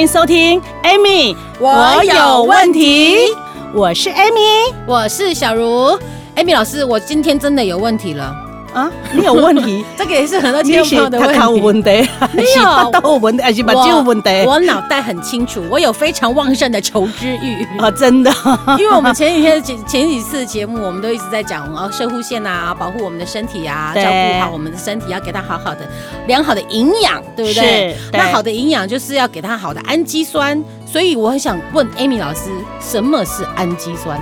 欢迎收听，Amy，我有问题。我是 Amy，我是小茹。Amy 老师，我今天真的有问题了。啊，你有问题？这个也是很多听众朋友的问题。他考问题，没有，他有问题还是把这个问题？我脑袋很清楚，我有非常旺盛的求知欲啊，真的。因为我们前几天前前几次节目，我们都一直在讲啊，射护线啊，保护我们的身体啊，照顾好我们的身体，要给它好好的良好的营养，对不对？那好的营养就是要给它好的氨基酸，所以我很想问 Amy 老师，什么是氨基酸？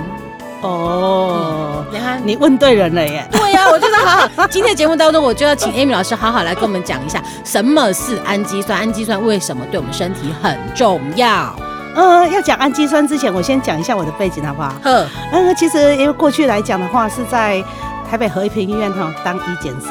哦，你看，你问对人了耶！对呀，我觉得好好。今天节目当中，我就要请 Amy 老师好好来跟我们讲一下，什么是氨基酸？氨基酸为什么对我们身体很重要？呃，要讲氨基酸之前，我先讲一下我的背景好不好？呵，嗯，其实因为过去来讲的话，是在台北和平医院哈当医检师。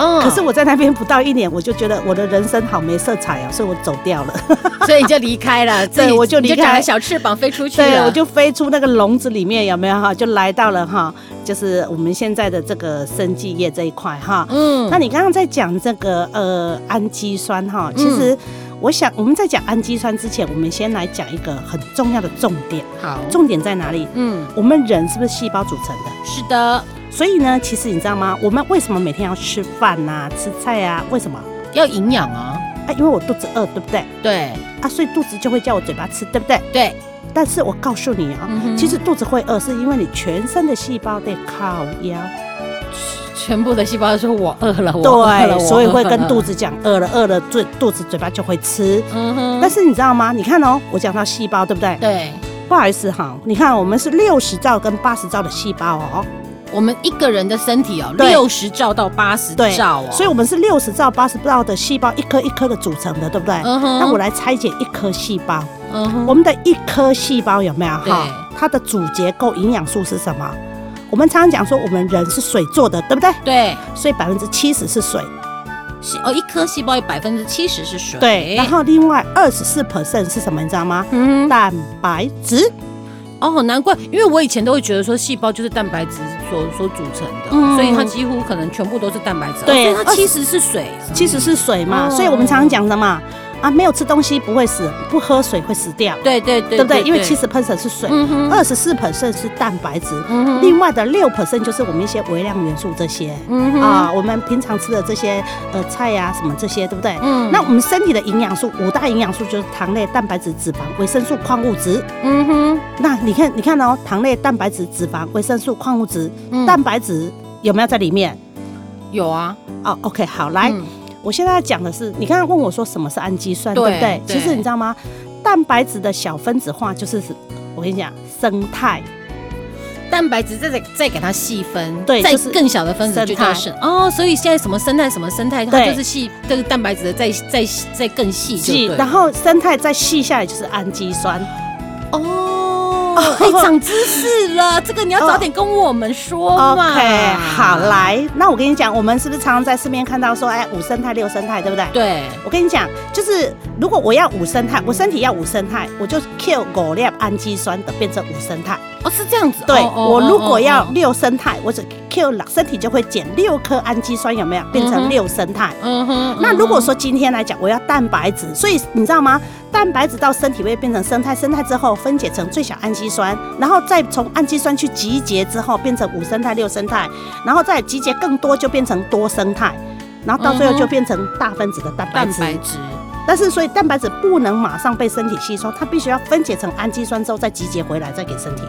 嗯，可是我在那边不到一年，我就觉得我的人生好没色彩啊，所以我走掉了，所以你就离开了，对，我就离开，了小翅膀飞出去了，对，我就飞出那个笼子里面，有没有哈？就来到了哈，就是我们现在的这个生技业这一块哈。嗯，那你刚刚在讲这个呃氨基酸哈，其实我想我们在讲氨基酸之前，我们先来讲一个很重要的重点。好，重点在哪里？嗯，我们人是不是细胞组成的？是的。所以呢，其实你知道吗？我们为什么每天要吃饭呐、啊、吃菜啊？为什么要营养啊？啊，因为我肚子饿，对不对？对。啊，所以肚子就会叫我嘴巴吃，对不对？对。但是我告诉你啊，嗯、其实肚子会饿，是因为你全身的细胞在靠腰，全部的细胞都说我饿了，我饿了，对，所以会跟肚子讲饿了，饿了，嘴肚子嘴巴就会吃。嗯哼。但是你知道吗？你看哦，我讲到细胞，对不对？对。不好意思哈，你看我们是六十兆跟八十兆的细胞哦。我们一个人的身体哦，六十兆到八十兆哦，所以我们是六十兆、八十兆的细胞，一颗一颗的组成的，对不对？嗯哼。那我来拆解一颗细胞。嗯哼。我们的一颗细胞有没有哈？它的主结构营养素是什么？我们常常讲说，我们人是水做的，对不对？对。所以百分之七十是水。哦，一颗细胞有百分之七十是水。对。然后另外二十四 percent 是什么？你知道吗？嗯。蛋白质。哦，难怪，因为我以前都会觉得说细胞就是蛋白质所所组成的，嗯、所以它几乎可能全部都是蛋白质。对，它其实是水，其实是水嘛，哦、所以我们常常讲的嘛。啊，没有吃东西不会死，不喝水会死掉。对对对，对不对？因为七十 percent 是水，二十四 percent 是蛋白质，另外的六 percent 就是我们一些微量元素这些。嗯啊，我们平常吃的这些呃菜呀什么这些，对不对？嗯。那我们身体的营养素五大营养素就是糖类、蛋白质、脂肪、维生素、矿物质。嗯哼。那你看，你看哦，糖类、蛋白质、脂肪、维生素、矿物质，蛋白质有没有在里面？有啊。哦，OK，好，来。我现在要讲的是，你刚刚问我说什么是氨基酸，对，对不对？对，其实你知道吗？蛋白质的小分子化就是，我跟你讲，生态。蛋白质再再给它细分，对，再更小的分子就叫生。哦，所以现在什么生态什么生态，它就是细这个蛋白质的再再再更细，细，然后生态再细下来就是氨基酸。哦。可以长知识了，这个你要早点跟我们说嘛。OK，好，来，那我跟你讲，我们是不是常常在市面看到说，哎，五生态、六生态，对不对？对。我跟你讲，就是如果我要五生态，我身体要五生态，我就 kill 狗粒氨基酸的变成五生态。哦，是这样子。对，我如果要六生态，我只 kill 身体就会减六颗氨基酸，有没有？变成六生态。嗯哼。那如果说今天来讲，我要蛋白质，所以你知道吗？蛋白质到身体会变成生态，生态之后分解成最小氨基酸，然后再从氨基酸去集结之后变成五生态、六生态，然后再集结更多就变成多生态，然后到最后就变成大分子的蛋白质。蛋白质。但是所以蛋白质不能马上被身体吸收，它必须要分解成氨基酸之后再集结回来再给身体。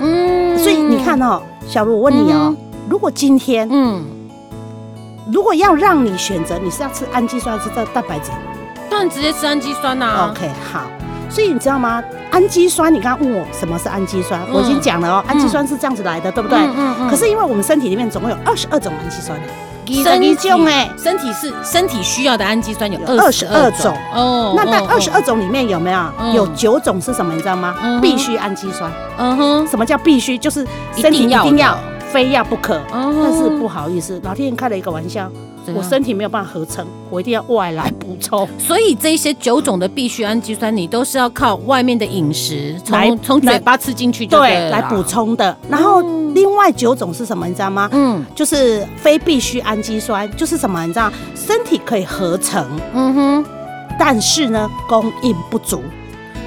嗯。所以你看哦，小茹，我问你哦，如果今天，嗯，如果要让你选择，你是要吃氨基酸还是这蛋白质？当然直接吃氨基酸呐、啊。OK，好。所以你知道吗？氨基酸，你刚刚问我什么是氨基酸，嗯、我已经讲了哦。氨基酸是这样子来的，嗯、对不对？嗯嗯。嗯嗯，可是因为我们身体里面总共有二十二种氨基酸身体种哎，身体是身体需要的氨基酸有二十二种哦。那在二十二种里面有没有有九种是什么？你知道吗？必须氨基酸。嗯哼，什么叫必须？就是身体一定要非要不可。但是不好意思，老天爷开了一个玩笑。我身体没有办法合成，我一定要外来补充。所以这些九种的必需氨基酸，你都是要靠外面的饮食从从嘴巴吃进去，对，来补充的。然后另外九种是什么？你知道吗？嗯，就是非必需氨基酸，就是什么？你知道，身体可以合成，嗯哼，但是呢，供应不足。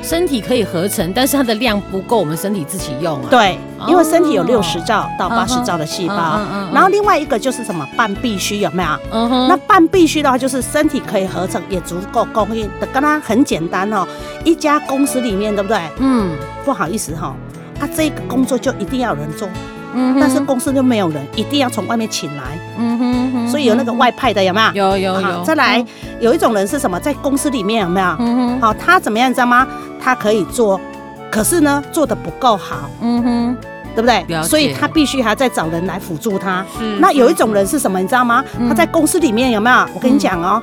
身体可以合成，但是它的量不够我们身体自己用啊。对，因为身体有六十兆到八十兆的细胞，然后另外一个就是什么半必需有没有？嗯哼。那半必需的话，就是身体可以合成，也足够供应的。刚刚很简单哦，一家公司里面对不对？嗯。不好意思哈，啊，这个工作就一定要有人做。嗯，但是公司就没有人，一定要从外面请来。嗯哼，所以有那个外派的有没有？有有有。再来，有一种人是什么？在公司里面有没有？嗯哼。好，他怎么样你知道吗？他可以做，可是呢，做的不够好。嗯哼，对不对？所以他必须还要再找人来辅助他。是。那有一种人是什么？你知道吗？他在公司里面有没有？我跟你讲哦，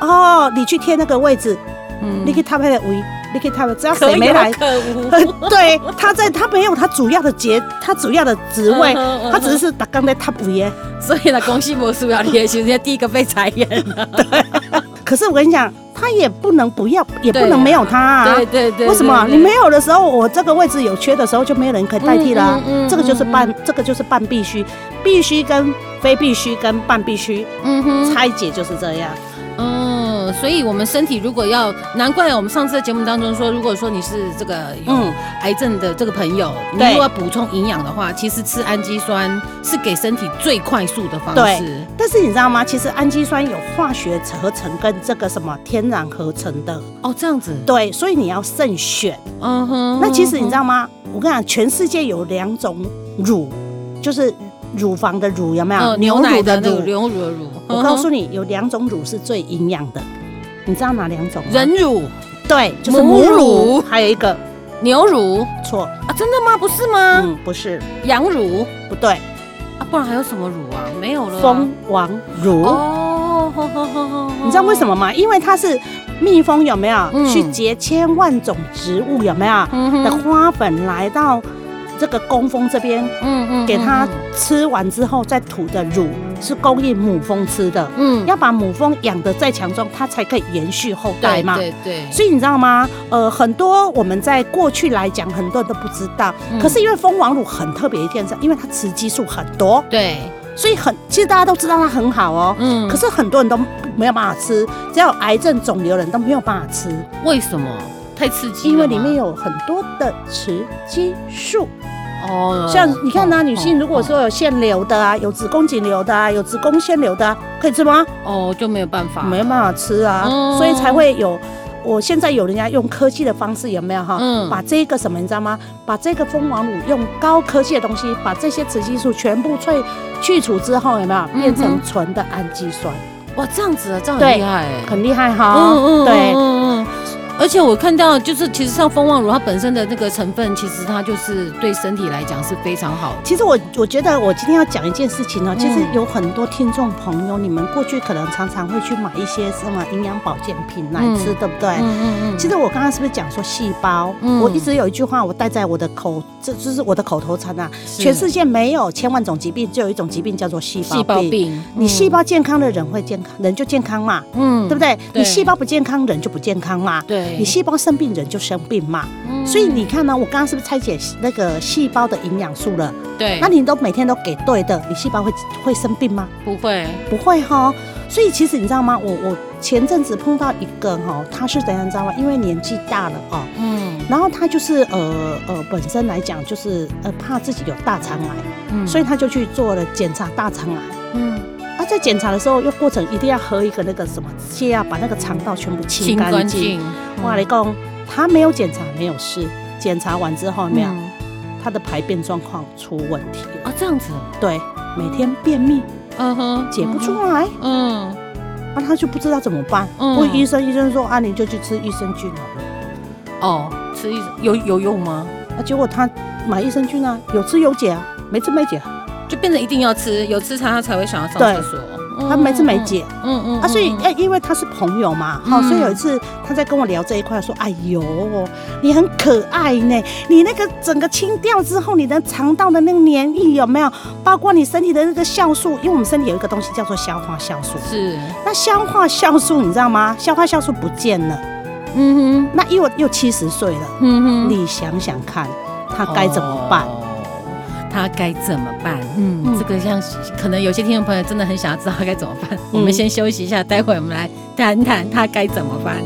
哦，你去贴那个位置，嗯，你可以他配的位。你可以他们只要谁没来，对，他在他没有他主要的节，他主要的职位，他只是打刚在他补耶，所以呢，恭喜魔术要练习，第一个被裁员了。对，可是我跟你讲，他也不能不要，也不能没有他啊。对对对。为什么？你没有的时候，我这个位置有缺的时候，就没有人可以代替了。这个就是半，这个就是半必须，必须跟非必须跟半必须，嗯哼，拆解就是这样。所以，我们身体如果要，难怪我们上次的节目当中说，如果说你是这个嗯癌症的这个朋友，嗯、你如果要补充营养的话，其实吃氨基酸是给身体最快速的方式。对，但是你知道吗？其实氨基酸有化学合成跟这个什么天然合成的。哦，这样子。对，所以你要慎选。嗯哼。那其实你知道吗？我跟你讲，全世界有两种乳，就是乳房的乳，有没有？牛乳的乳，牛乳的乳。我告诉你，有两种乳是最营养的。你知道哪两种？人乳，对，就是母乳，还有一个牛乳，错。啊，真的吗？不是吗？嗯，不是，羊乳。不对。啊，不然还有什么乳啊？没有了，蜂王乳。哦，你知道为什么吗？因为它是蜜蜂有没有？去结千万种植物有没有？的花粉来到。这个工蜂这边，嗯嗯，给它吃完之后再吐的乳是供应母蜂吃的，嗯，要把母蜂养得再强壮，它才可以延续后代嘛，对对。所以你知道吗？呃，很多我们在过去来讲，很多人都不知道。可是因为蜂王乳很特别一件事，因为它雌激素很多，对，所以很其实大家都知道它很好哦，嗯。可是很多人都没有办法吃，只要有癌症肿瘤的人都没有办法吃，为什么？太刺激，因为里面有很多的雌激素。哦，像你看呢，女性如果说有腺瘤的啊，有子宫颈瘤的啊，有子宫腺瘤的啊，可以吃吗？哦，就没有办法，没有办法吃啊，所以才会有。我现在有人家用科技的方式，有没有哈？嗯，把这个什么你知道吗？把这个蜂王乳用高科技的东西，把这些雌激素全部萃去除之后，有没有变成纯的氨基酸？哇，这样子啊，这样很厉害，很厉害哈。嗯嗯，对。而且我看到，就是其实像蜂王乳，它本身的那个成分，其实它就是对身体来讲是非常好的。其实我我觉得我今天要讲一件事情呢，其实有很多听众朋友，你们过去可能常常会去买一些什么营养保健品来吃，对不对？嗯嗯嗯。其实我刚刚是不是讲说细胞？我一直有一句话，我带在我的口，这就是我的口头禅啊。全世界没有千万种疾病，只有一种疾病叫做细胞病。细胞病。你细胞健康的人会健康，人就健康嘛。嗯，对不对？你细胞不健康，人就不健康嘛。对。你细胞生病，人就生病嘛。嗯，所以你看呢，我刚刚是不是拆解那个细胞的营养素了？对，那你都每天都给对的，你细胞会会生病吗？不会，不会哈。所以其实你知道吗？我我前阵子碰到一个哈，他是怎样你知道吗？因为年纪大了哦，嗯，然后他就是呃呃本身来讲就是呃怕自己有大肠癌，嗯，所以他就去做了检查大肠癌，嗯。他在检查的时候，又过程一定要喝一个那个什么泻药，把那个肠道全部清干净。哇，你讲他没有检查没有事，检查完之后没有，他的排便状况出问题了啊？这样子？对，每天便秘，嗯哼，解不出来，嗯，那他就不知道怎么办。问医生，医生说啊，你就去吃益生菌好了。哦，吃益生有有用吗？啊，结果他买益生菌啊，有吃有解啊，没吃没解。就变成一定要吃，有吃它，他才会想要上厕所。他每次没解，嗯嗯啊，所以哎，因为他是朋友嘛，好，所以有一次他在跟我聊这一块，说，哎呦，你很可爱呢，你那个整个清掉之后，你的肠道的那个黏液有没有？包括你身体的那个酵素，因为我们身体有一个东西叫做消化酵素，是，那消化酵素你知道吗？消化酵素不见了，嗯哼，那因为又七十岁了，嗯哼，你想想看，他该怎么办？他该怎么办？嗯，这个像可能有些听众朋友真的很想要知道他该怎么办。我们先休息一下，待会我们来谈谈他该怎么办。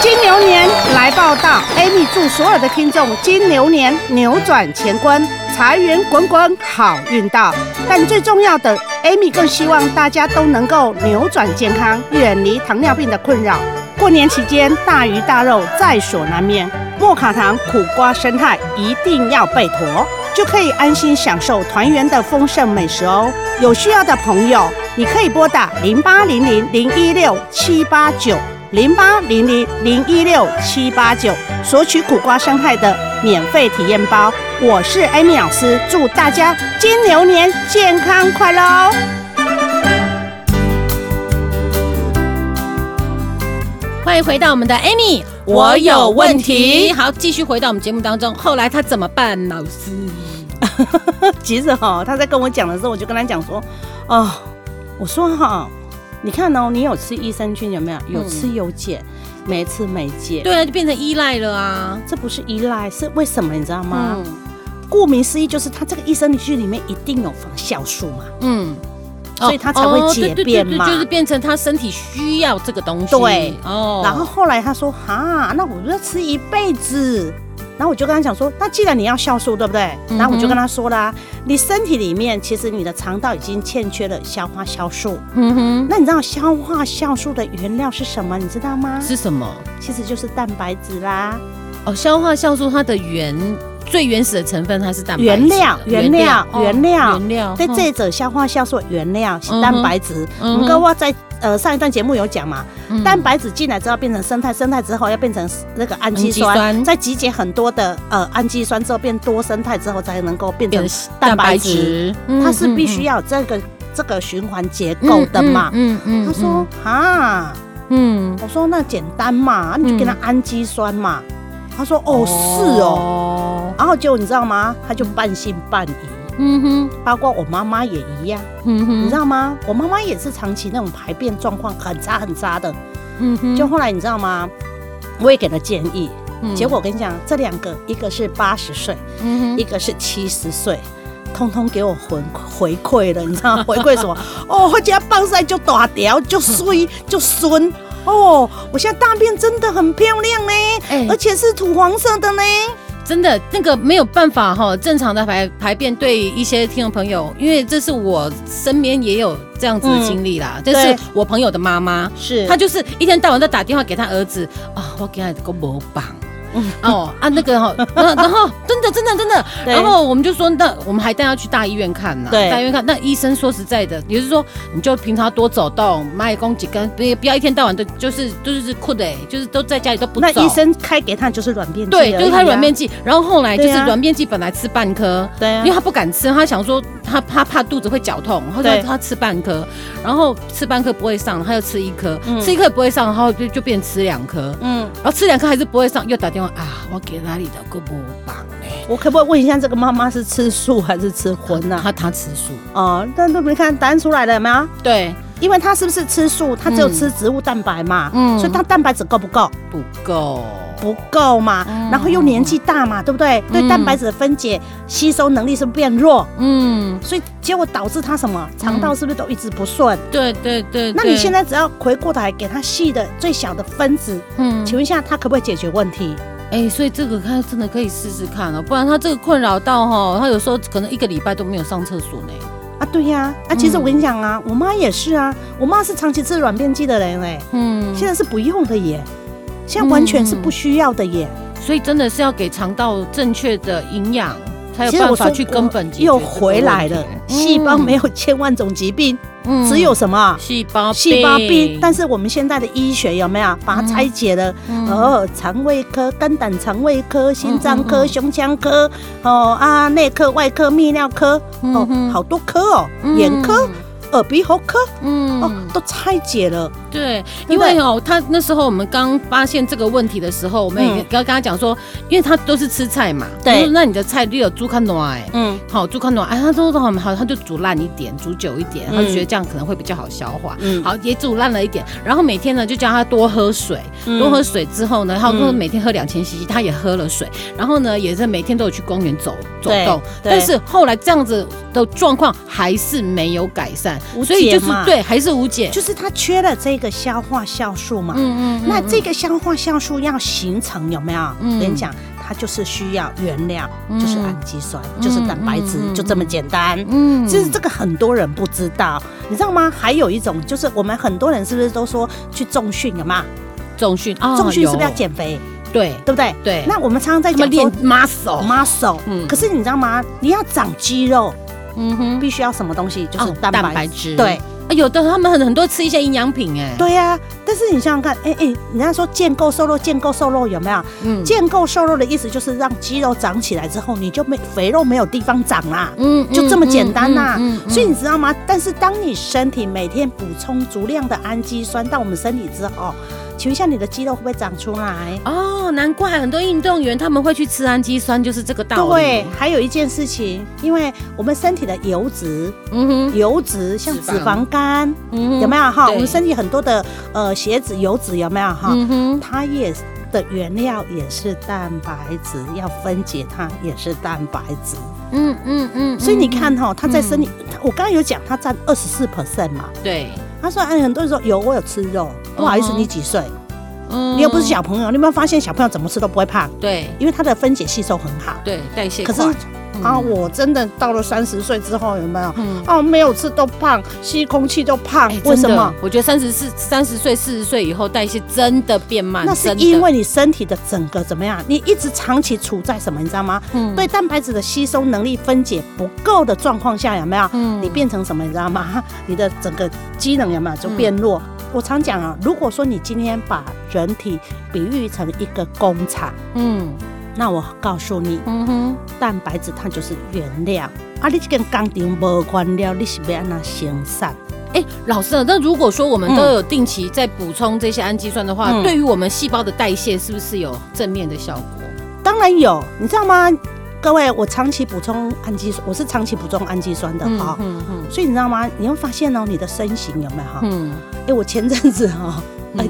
金牛年来报道，Amy 祝所有的听众金牛年扭转乾坤，财源滚滚，好运到。但最重要的，Amy 更希望大家都能够扭转健康，远离糖尿病的困扰。过年期间，大鱼大肉在所难免，莫卡糖苦瓜生态一定要备妥，就可以安心享受团圆的丰盛美食哦。有需要的朋友，你可以拨打零八零零零一六七八九零八零零零一六七八九索取苦瓜生态的免费体验包。我是 Amy 老师，祝大家金牛年健康快乐哦！欢迎回到我们的 Amy，我有问题。好，继续回到我们节目当中。后来他怎么办？老师，其实哈，他在跟我讲的时候，我就跟他讲说，哦，我说哈，你看哦，你有吃益生菌有没有？有吃有减，没吃没减。对啊，就变成依赖了啊。这不是依赖，是为什么？你知道吗？顾名思义，就是它这个益生菌里面一定有防酵素嘛。嗯。所以他才会解便嘛，就是变成他身体需要这个东西。对，哦。然后后来他说：“哈，那我就要吃一辈子。”然后我就跟他讲说：“那既然你要酵素，对不对？”然后我就跟他说啦：“你身体里面其实你的肠道已经欠缺了消化酵素。嗯哼。那你知道消化酵素的原料是什么？你知道吗？是什么？其实就是蛋白质啦。哦，消化酵素它的原。最原始的成分它是蛋白质，原料原料原料原料，在这者消化酵素原料是蛋白质。嗯，哥我在呃上一段节目有讲嘛，蛋白质进来之后变成生态，生态之后要变成那个氨基酸，再集结很多的呃氨基酸之后变多生态之后才能够变成蛋白质。它是必须要这个这个循环结构的嘛。嗯嗯。他说啊，嗯，我说那简单嘛，你就给他氨基酸嘛。他说哦是哦，然后结果你知道吗？他就半信半疑。嗯哼，包括我妈妈也一样。嗯哼，你知道吗？我妈妈也是长期那种排便状况很差很差的。嗯哼，就后来你知道吗？我也给了建议。结果我跟你讲，这两个一个是八十岁，嗯哼，一个是七十岁，通通给我回回馈了。你知道吗？回馈什么？哦，我家棒晒就大条，就衰，就孙。哦，我现在大便真的很漂亮呢，欸、而且是土黄色的呢。真的，那个没有办法哈，正常的排排便对一些听众朋友，因为这是我身边也有这样子的经历啦。这、嗯、是我朋友的妈妈，是她就是一天到晚都打电话给她儿子啊，我给他个魔棒。哦啊，那个哈，然后然后真的真的真的，然后我们就说，那我们还带他去大医院看呢。对，大医院看，那医生说实在的，也就是说，你就平常多走动，买公几根，别不要一天到晚都就是就是酷的，就是都在家里都不走。那医生开给他就是软便剂，对，就是开软便剂。然后后来就是软便剂本来吃半颗，对，因为他不敢吃，他想说他他怕肚子会绞痛，后来他吃半颗，然后吃半颗不会上，他又吃一颗，吃一颗不会上，然后就就变吃两颗，嗯，然后吃两颗还是不会上，又打电话。啊！我给哪里的个不棒呢？我可不可以问一下，这个妈妈是吃素还是吃荤呢？她她吃素哦，但都没看答案出来了有没有？对，因为她是不是吃素？她只有吃植物蛋白嘛，嗯，所以她蛋白质够不够？不够，不够嘛。然后又年纪大嘛，对不对？对蛋白质的分解吸收能力是不是变弱？嗯，所以结果导致她什么？肠道是不是都一直不顺？对对对。那你现在只要回过头来给她细的最小的分子，嗯，请问一下，她可不可以解决问题？哎、欸，所以这个他真的可以试试看哦，不然他这个困扰到哈，他有时候可能一个礼拜都没有上厕所呢。啊，对呀，啊，其实我跟你讲啊，嗯、我妈也是啊，我妈是长期吃软便剂的人哎，嗯，现在是不用的耶，现在完全是不需要的耶。所以真的是要给肠道正确的营养，才有办法去根本又回来了。细胞没有千万种疾病，只有什么细胞细胞病。但是我们现在的医学有没有把它拆解了？哦，肠胃科、肝胆肠胃科、心脏科、胸腔科，哦啊，内科、外科、泌尿科，哦，好多科哦，眼科。耳鼻喉科，嗯，哦，都拆解了。对，因为哦，他那时候我们刚发现这个问题的时候，我们也刚跟他讲说，因为他都是吃菜嘛，对，那你的菜就有猪肝暖，哎，嗯，好，猪肝暖，哎，他说的很好，他就煮烂一点，煮久一点，他就觉得这样可能会比较好消化，嗯，好，也煮烂了一点，然后每天呢就叫他多喝水，多喝水之后呢，他说每天喝两千 cc，他也喝了水，然后呢也是每天都有去公园走走动，但是后来这样子的状况还是没有改善。所以就是对，还是无解，就是它缺了这个消化酵素嘛。嗯嗯。那这个消化酵素要形成有没有？嗯。跟你讲，它就是需要原料，就是氨基酸，就是蛋白质，就这么简单。嗯。其实这个很多人不知道，你知道吗？还有一种就是我们很多人是不是都说去重训了嘛？重训啊，重训是不是要减肥？对，对不对？对。那我们常常在讲练 muscle，muscle。嗯。可是你知道吗？你要长肌肉。嗯哼，必须要什么东西？就是蛋白质。对，有的他们很很多吃一些营养品，哎。对呀，但是你想想看，哎哎，人家说建构瘦肉，建构瘦肉有没有？嗯，建构瘦肉的意思就是让肌肉长起来之后，你就没肥肉没有地方长啦。嗯，就这么简单呐。所以你知道吗？但是当你身体每天补充足量的氨基酸到我们身体之后。请问一下，你的肌肉会不会长出来？哦，难怪很多运动员他们会去吃氨基酸，就是这个道理。对，还有一件事情，因为我们身体的油脂，嗯哼，油脂像脂肪肝，嗯，有没有哈？我们身体很多的呃血脂、油脂有没有哈？嗯哼，它也的原料也是蛋白质，要分解它也是蛋白质。嗯嗯嗯。所以你看哈，它在身体，我刚刚有讲，它占二十四 percent 嘛。对。他说：“哎，很多人说有，我有吃肉。不好意思，你几岁？嗯，你又不是小朋友。你有没有发现小朋友怎么吃都不会胖？对，因为他的分解吸收很好，对，代谢快。可是啊，我真的到了三十岁之后，有没有？哦，没有吃都胖，吸空气都胖。为什么？我觉得三十四、三十岁、四十岁以后代谢真的变慢。那是因为你身体的整个怎么样？你一直长期处在什么？你知道吗？嗯，对蛋白质的吸收能力分解不够的状况下，有没有？嗯，你变成什么？你知道吗？你的整个机能有没有就变弱？我常讲啊，如果说你今天把人体比喻成一个工厂，嗯。那我告诉你，嗯哼，蛋白质它就是原料啊，你这个工厂无关了，你是要安那生产？哎，老师，那如果说我们都有定期在补充这些氨基酸的话，嗯、对于我们细胞的代谢是不是有正面的效果？当然有，你知道吗？各位，我长期补充氨基酸，我是长期补充氨基酸的哈，嗯嗯，所以你知道吗？你会发现哦，你的身形有没有哈？嗯，哎，我前阵子哈。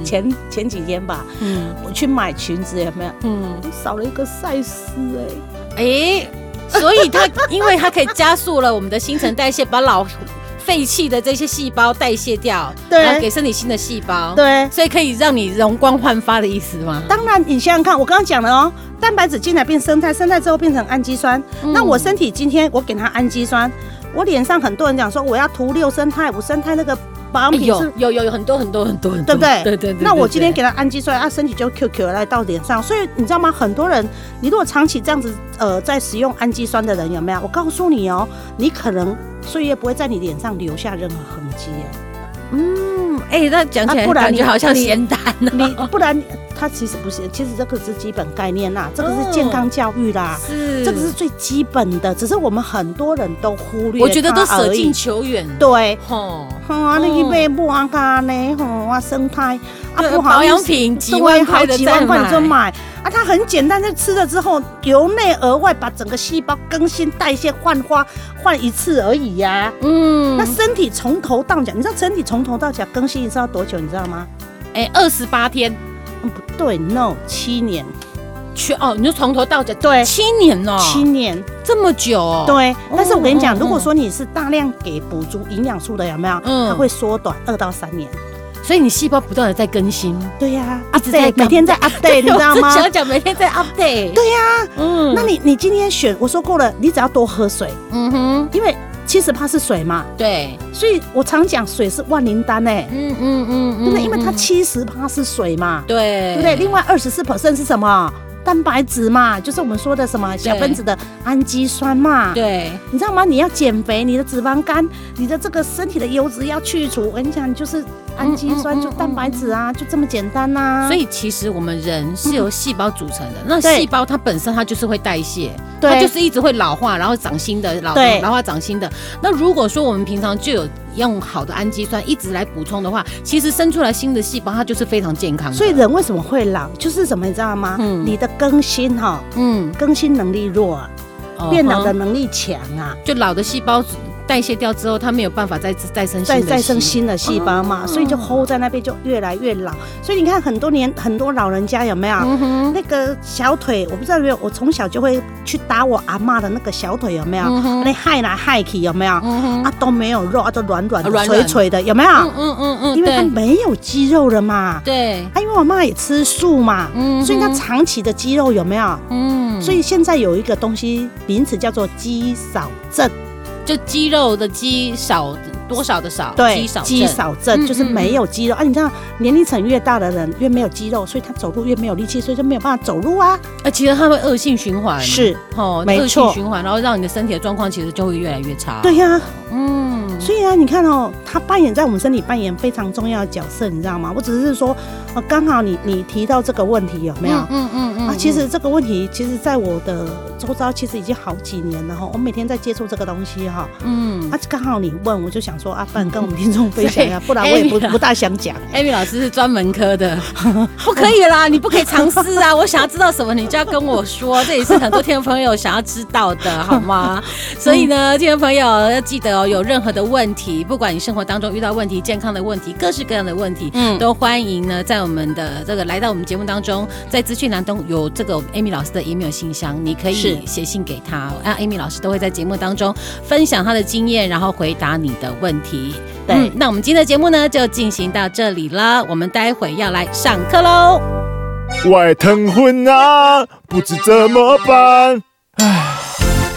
前前几天吧，嗯，我去买裙子有没有？嗯，少了一个赛斯哎，哎，所以它 因为它可以加速了我们的新陈代谢，把老废弃的这些细胞代谢掉，对，然后给身体新的细胞，对，所以可以让你容光焕发的意思吗？当然，你想想看，我刚刚讲了哦，蛋白质进来变生态，生态之后变成氨基酸，那我身体今天我给它氨基酸，我脸上很多人讲说我要涂六生态、五生态那个。保养品是有有有很多很多很多很多，对不对？对对对。那我今天给他氨基酸，他身体就 Q Q 来到脸上。所以你知道吗？很多人，你如果长期这样子呃在使用氨基酸的人有没有？我告诉你哦，你可能岁月不会在你脸上留下任何痕迹。嗯，哎，那讲起来感觉好像咸淡呢。你不然。它其实不是，其实这个是基本概念啦，这个是健康教育啦，是这个是最基本的，只是我们很多人都忽略，我觉得都舍近求远。对，吼，啊，那一杯不安干呢，吼啊，生态啊，不好保养品几万块的，几万块你就买啊，它很简单，就吃了之后由内而外把整个细胞更新代谢换花换一次而已呀。嗯，那身体从头到脚，你知道身体从头到脚更新一次要多久？你知道吗？哎，二十八天。不对，no，七年，去哦，你就从头到脚，对，七年哦，七年这么久哦，对。但是我跟你讲，如果说你是大量给补足营养素的，有没有？嗯，它会缩短二到三年，所以你细胞不断的在更新。对呀，一直在每天在 update，你知道吗？小讲每天在 update。对呀，嗯，那你你今天选我说过了，你只要多喝水，嗯哼，因为。七十趴是水嘛？对，所以我常讲水是万灵丹哎，嗯嗯嗯，对不对？因为它七十趴是水嘛，对，对不对？另外二十四 percent 是什么？蛋白质嘛，就是我们说的什么小分子的氨基酸嘛。对，你知道吗？你要减肥，你的脂肪肝，你的这个身体的油脂要去除，我跟你讲，就是。氨基酸就蛋白质啊，就这么简单呐。所以其实我们人是由细胞组成的，那细胞它本身它就是会代谢，它就是一直会老化，然后长新的，老老化长新的。那如果说我们平常就有用好的氨基酸一直来补充的话，其实生出来新的细胞它就是非常健康的。所以人为什么会老，就是什么你知道吗？嗯，你的更新哈，嗯，更新能力弱，变老的能力强啊，就老的细胞。代谢掉之后，它没有办法再再生再再生新的细胞嘛，所以就 hold 在那边，就越来越老。所以你看，很多年很多老人家有没有那个小腿？我不知道有没有。我从小就会去打我阿妈的那个小腿，有没有？那害来害去有没有？啊都没有肉啊，都软软的、垂垂的，有没有？嗯嗯嗯，因为它没有肌肉了嘛。对。啊，因为我妈也吃素嘛，所以她长期的肌肉有没有？嗯。所以现在有一个东西名词叫做肌少症。就鸡肉的肌少多少的少，对，肌少肌少症就是没有肌肉啊。你知道年龄层越大的人越没有肌肉，所以他走路越没有力气，所以就没有办法走路啊。啊，其实他会恶性循环，是哦，没错，恶性循环，然后让你的身体的状况其实就会越来越差。对呀，嗯，所以啊，你看哦，他扮演在我们身体扮演非常重要的角色，你知道吗？我只是说，呃，刚好你你提到这个问题有没有？嗯嗯嗯啊，其实这个问题，其实在我的。周遭其实已经好几年了哈，我每天在接触这个东西哈，嗯，啊，刚好你问，我就想说啊，不然跟我们听众分享一下，不然我也不不大想讲。Amy 老师是专门科的，不 可以啦，你不可以尝试啊！我想要知道什么，你就要跟我说，这也是很多听众朋友想要知道的，好吗？所以呢，听众朋友要记得哦，有任何的问题，不管你生活当中遇到问题、健康的问题、各式各样的问题，嗯，都欢迎呢，在我们的这个来到我们节目当中，在资讯栏中有这个 Amy 老师的 email 信箱，你可以。写信给他，啊，Amy 老师都会在节目当中分享他的经验，然后回答你的问题。对，嗯，那我们今天的节目呢，就进行到这里了。我们待会要来上课喽。外疼昏啊，不知怎么办。唉，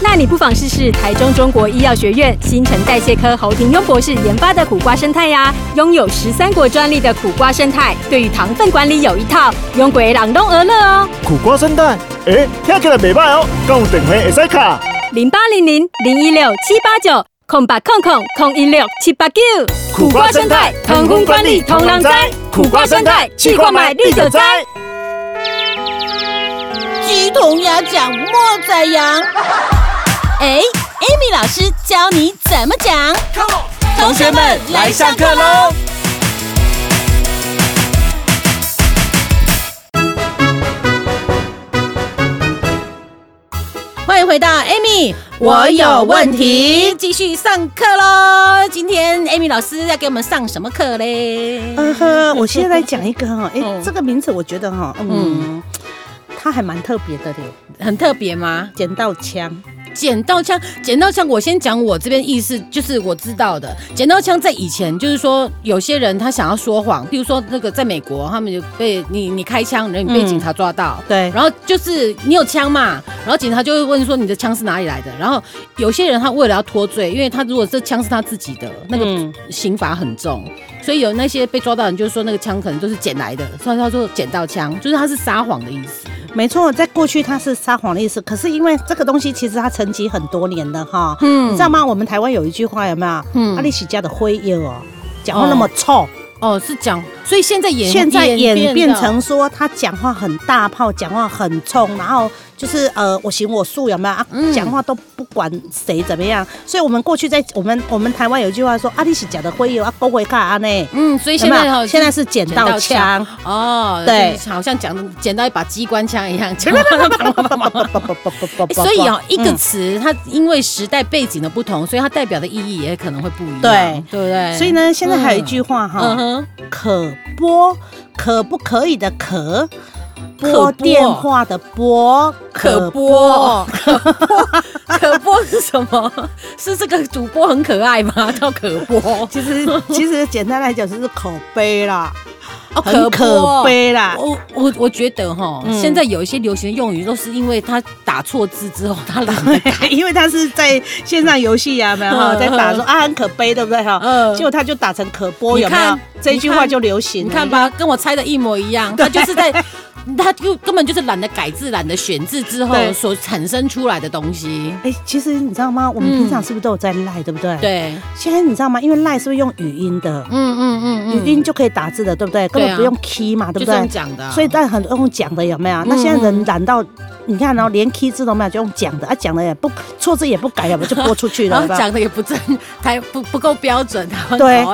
那你不妨试试台中中国医药学院新陈代谢科侯廷庸博士研发的苦瓜生态呀。拥有十三国专利的苦瓜生态，对于糖分管理有一套，用鬼朗东而乐哦。苦瓜生态。哎，听起来袂歹哦，讲有电话会使卡。零八零零零一六七八九空八空空空一六七八九。苦瓜生态，通风管理同人知。苦瓜生态，去看卖你就知。鸡同鸭讲，莫宰羊。哎，Amy 老师教你怎么讲。同学们来上课喽！欢迎回到 Amy，我有问题，继续上课喽。今天 Amy 老师要给我们上什么课嘞？嗯哼，我现在来讲一个哈，哎，这个名字我觉得哈，嗯，它还蛮特别的嘞，很特别吗？捡到枪。捡到枪，捡到枪。我先讲我这边意思，就是我知道的。捡到枪在以前，就是说有些人他想要说谎，比如说那个在美国，他们就被你你开枪，然后你被警察抓到，对，然后就是你有枪嘛，然后警察就会问说你的枪是哪里来的。然后有些人他为了要脱罪，因为他如果这枪是他自己的，那个刑罚很重，所以有那些被抓到的人就是说那个枪可能都是捡来的，所以他说捡到枪，就是他是撒谎的意思。没错，在过去他是撒谎的意思，可是因为这个东西其实它沉积很多年的哈，嗯，你知道吗？我们台湾有一句话有没有？嗯，阿里喜家的灰烟哦，讲话那么臭哦，哦，是讲，所以现在演现在演变成说他讲话很大炮，讲话很冲，然后。就是呃，我行我素有没有啊？讲话都不管谁怎么样，所以我们过去在我们我们台湾有一句话说，阿里是假的会有啊，不会卡呢。嗯，所以现在哈，现在是捡到枪哦，对，好像讲捡到一把机关枪一样。所以啊，一个词它因为时代背景的不同，所以它代表的意义也可能会不一样，对，对不对？所以呢，现在还有一句话哈，可拨可不可以的可。拨电话的拨可拨可拨可播是什么？是这个主播很可爱吗？叫可拨？其实其实简单来讲就是口碑啦，很可悲啦。我我我觉得哈，现在有一些流行的用语都是因为他打错字之后他懒得改，因为他是在线上游戏呀，没有 哈，在打说啊很可悲，对不对哈？嗯，结果他就打成可播，有没有？这一句话就流行，你看吧，跟我猜的一模一样，他就是在。他就根本就是懒得改字、懒得选字之后所产生出来的东西。哎，其实你知道吗？我们平常是不是都有在赖，对不对？对。现在你知道吗？因为赖是不是用语音的？嗯嗯嗯语音就可以打字的，对不对？根本不用 key 嘛，对不对？用讲的。所以但很多用讲的有没有？那现在人懒到，你看然后连 key 字都没有，就用讲的啊，讲的也不错字也不改，要不就播出去了。讲的也不正，还不不够标准，对。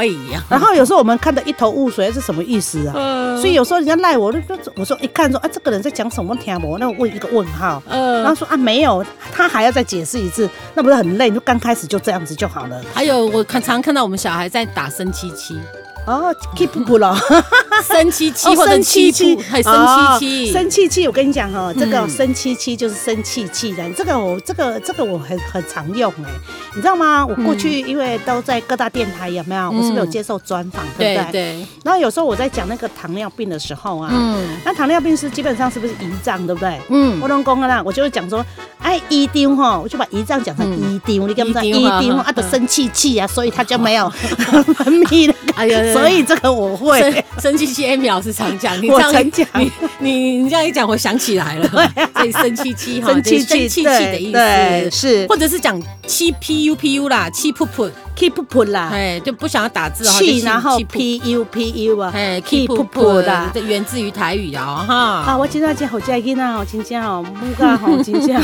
然后有时候我们看的一头雾水，是什么意思啊？所以有时候人家赖我，就我说一看说啊，这个人在讲什么？听不？那我问一个问号。嗯。然后说啊，没有，他还要再解释一次，那不是很累？就刚开始就这样子就好了。还有我看常看到我们小孩在打生七七。哦，keep 不了，生七七或者七七，还生七七，生气气。我跟你讲哈，这个生七七就是生气气的。这个我这个这个我很很常用哎，你知道吗？我过去因为都在各大电台有没有？我是不是有接受专访，对不对？对。然后有时候我在讲那个糖尿病的时候啊，嗯，那糖尿病是基本上是不是胰脏，对不对？嗯，我老公啊啦，我就会讲说，哎，胰丢哈，我就把胰脏讲成胰丢，你跟不上胰丢啊，都生气气啊，所以他就没有 分泌的。哎呀。所以这个我会。生气气，Amy 老师常讲，你这样讲，你你你这样一讲，我想起来了，所以生气气哈，生气气的意思，是，或者是讲七 pu pu 啦，七噗噗。Keep put 啦，哎，就不想要打字，气然后 p u p u 啊，哎，keep put 的，这源自于台语啊，哈。啊，我今天讲好在囡仔，好亲切哦，木嘎好亲切，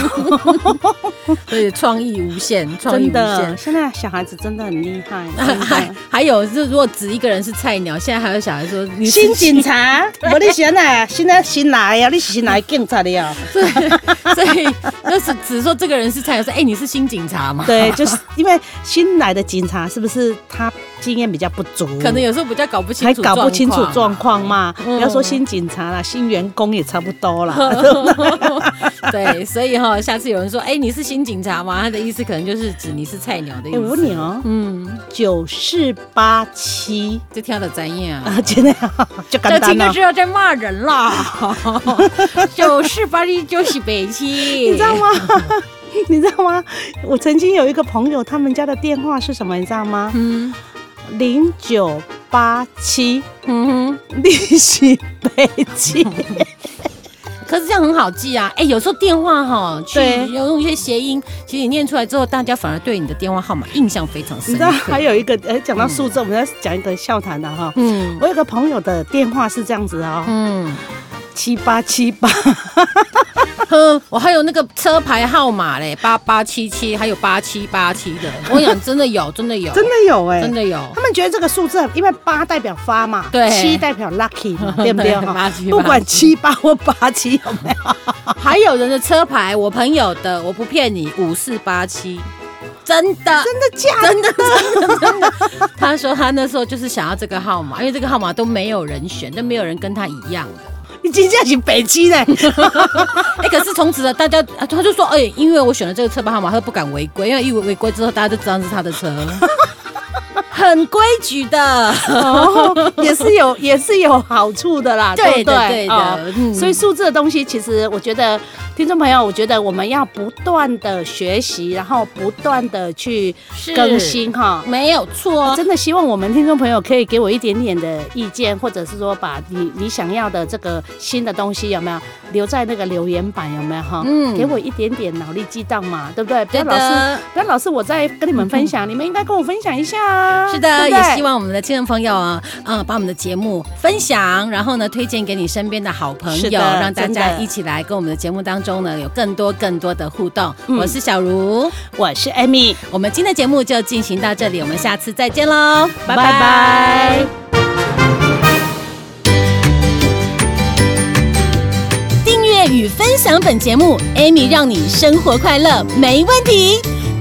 所以创意无限，创意无限。现在小孩子真的很厉害，还还有是如果只一个人是菜鸟，现在还有小孩说你新警察，我你现在现在新来呀，你是新来警察的呀，所以所以就是只说这个人是菜鸟，说哎你是新警察嘛？对，就是因为新来的警。警察是不是他经验比较不足？可能有时候比较搞不清楚，还搞不清楚状况嘛。不要说新警察啦，新员工也差不多啦。对，所以哈，下次有人说，哎，你是新警察吗？他的意思可能就是指你是菜鸟的意思。我问你哦，嗯，九四八七，这跳的怎样 啊？真的就。这听就知道在骂人啦。九四八七就是北七，你知道吗？你知道吗？我曾经有一个朋友，他们家的电话是什么？你知道吗？嗯，零九八七，嗯哼，利息北七。可是这样很好记啊！哎、欸，有时候电话哈，去要用一些谐音，其实你念出来之后，大家反而对你的电话号码印象非常深。你知道还有一个，哎、欸，讲到数字，嗯、我们要讲一个笑谈的哈。嗯，我有个朋友的电话是这样子啊、喔。嗯。七八七八，哼，我还有那个车牌号码嘞，八八七七，还有八七八七的。我讲，真的有，真的有，真的有哎，真的有。他们觉得这个数字，因为八代表发嘛，对，七代表 lucky，对不对？不管七八或八七有没有？还有人的车牌，我朋友的，我不骗你，五四八七，真的，真的假的？真的，真的，真的。他说他那时候就是想要这个号码，因为这个号码都没有人选，都没有人跟他一样的。你真正是北七嘞！哎，可是从此呢，大家他就说，哎，因为我选了这个车牌号码，他不敢违规，因为一违违规之后，大家就知道是他的车，很规矩的，哦，也是有 也是有好处的啦，对对对的。哦嗯，所以数字的东西，其实我觉得。听众朋友，我觉得我们要不断的学习，然后不断的去更新哈，没有错。真的希望我们听众朋友可以给我一点点的意见，或者是说把你你想要的这个新的东西有没有留在那个留言板有没有哈？嗯，给我一点点脑力激荡嘛，对不对？不要老是不要老是我在跟你们分享，你们应该跟我分享一下啊。是的，也希望我们的听众朋友啊，嗯，把我们的节目分享，然后呢推荐给你身边的好朋友，让大家一起来跟我们的节目当中呢有更多更多的互动。嗯、我是小茹，我是 Amy，我们今天的节目就进行到这里，我们下次再见喽，拜拜。订阅与分享本节目，Amy 让你生活快乐没问题。